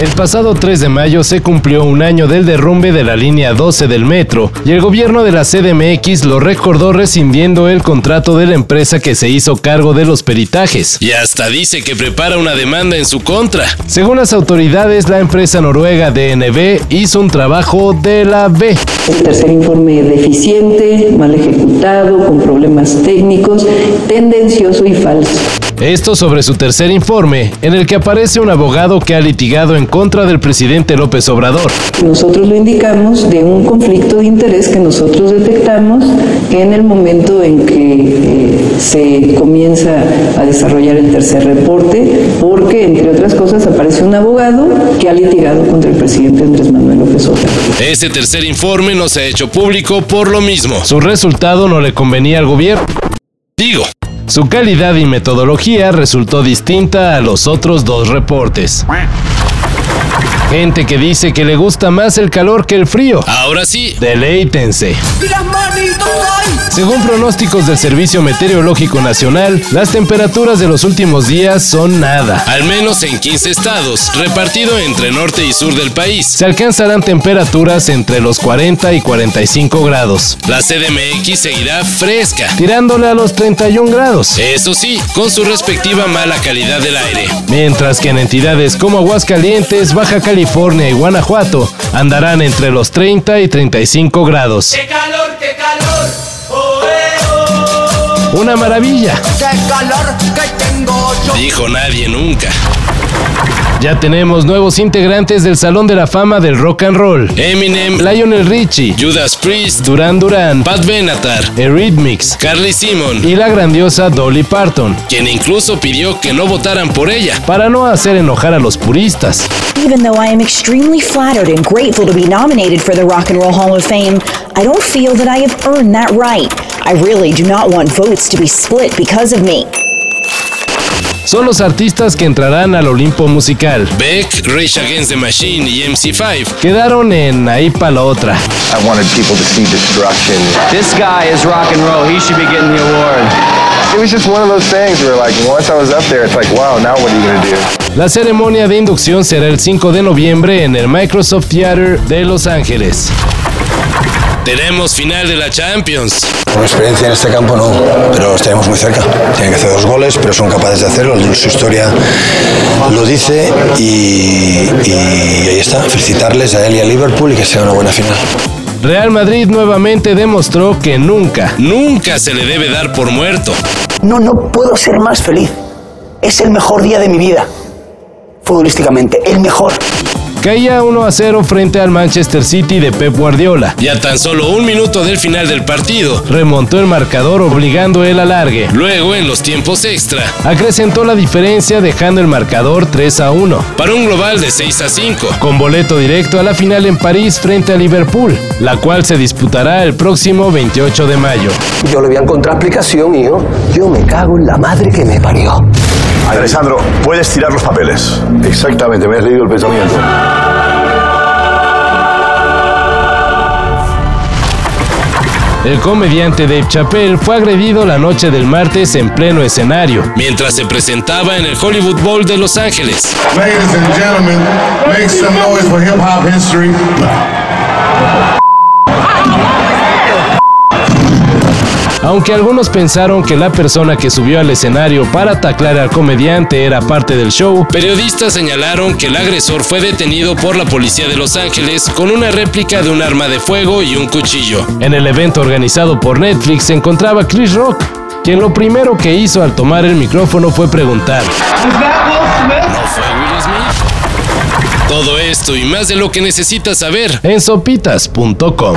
El pasado 3 de mayo se cumplió un año del derrumbe de la línea 12 del metro y el gobierno de la CDMX lo recordó rescindiendo el contrato de la empresa que se hizo cargo de los peritajes. Y hasta dice que prepara una demanda en su contra. Según las autoridades, la empresa noruega DNB hizo un trabajo de la B. El tercer informe deficiente, mal ejecutado, con problemas técnicos, tendencioso y falso. Esto sobre su tercer informe, en el que aparece un abogado que ha litigado en contra del presidente López Obrador. Nosotros lo indicamos de un conflicto de interés que nosotros detectamos en el momento en que eh, se comienza a desarrollar el tercer reporte, porque entre otras cosas aparece un abogado que ha litigado contra el presidente Andrés Manuel López Obrador. Ese tercer informe no se ha hecho público por lo mismo. Su resultado no le convenía al gobierno. Digo, Su calidad y metodología resultó distinta a los otros dos reportes. Gente que dice que le gusta más el calor que el frío. ahora sí. Deleítense. Según pronósticos del Servicio Meteorológico Nacional, las temperaturas de los últimos días son nada. Al menos en 15 estados, repartido entre norte y sur del país. Se alcanzarán temperaturas entre los 40 y 45 grados, La CDMX seguirá fresca. tirándole a los 31 grados. Eso sí, con su respectiva mala calidad del aire. Mientras que en entidades como Aguascalientes, Baja California y Guanajuato andarán entre los 30 y 35 grados. ¡Qué calor, qué calor! Oh, eh, oh. Una maravilla. ¡Qué calor que tengo yo! Dijo nadie nunca. Ya tenemos nuevos integrantes del Salón de la Fama del Rock and Roll. Eminem, Lionel Richie, Judas Priest, Duran Duran, Pat Benatar, Eurythmics Carly Simon, y la grandiosa Dolly Parton, quien incluso pidió que no votaran por ella. para no hacer enojar a los puristas. Even though I am extremely flattered and grateful to be nominated for the Rock and Roll Hall of Fame, I don't feel that I have earned that right. I really do not want votes to be split because of me. Son los artistas que entrarán al Olimpo musical. Beck, Rage Against the Machine y MC5 Quedaron en ahí pa' la otra. I wanted people to see destruction. This guy is rock and roll. He should be getting the award. It was just one of those things where, like, once I was up there, it's like, wow, now what are you gonna do? La ceremonia de inducción será el 5 de noviembre en el Microsoft Theater de Los Ángeles. Tenemos final de la Champions. Con experiencia en este campo no, pero estaremos muy cerca. Tienen que hacer dos goles, pero son capaces de hacerlo. Su historia lo dice y, y ahí está. Felicitarles a él y a Liverpool y que sea una buena final. Real Madrid nuevamente demostró que nunca, Nunca se le debe dar por muerto. No, no puedo ser más feliz. Es el mejor día de mi vida. Futbolísticamente, el mejor. Caía 1 a 0 frente al Manchester City de Pep Guardiola. Y a tan solo un minuto del final del partido, Remontó el marcador obligando el alargue. luego en los tiempos extra, Acrecentó la diferencia dejando el marcador 3 a 1. para un global de 6 a 5. con boleto directo a la final en París frente a Liverpool, la cual se disputará el próximo 28 de mayo. Yo le voy a encontrar explicación, hijo. Yo me cago en la madre que me parió. Alessandro, puedes tirar los papeles. Exactamente, me has leído el pensamiento. El comediante Dave Chappelle fue agredido la noche del martes en pleno escenario. Mientras se presentaba en el Hollywood Bowl de Los Ángeles. Ladies and gentlemen, make some noise for hip hop history. Aunque algunos pensaron que la persona que subió al escenario para taclar al comediante era parte del show, Periodistas señalaron que el agresor fue detenido por la policía de Los Ángeles con una réplica de un arma de fuego y un cuchillo. en el evento organizado por Netflix se encontraba Chris Rock, quien lo primero que hizo al tomar el micrófono fue preguntar, ¿No fue Will Smith? Todo esto y más de lo que necesitas saber. en sopitas.com.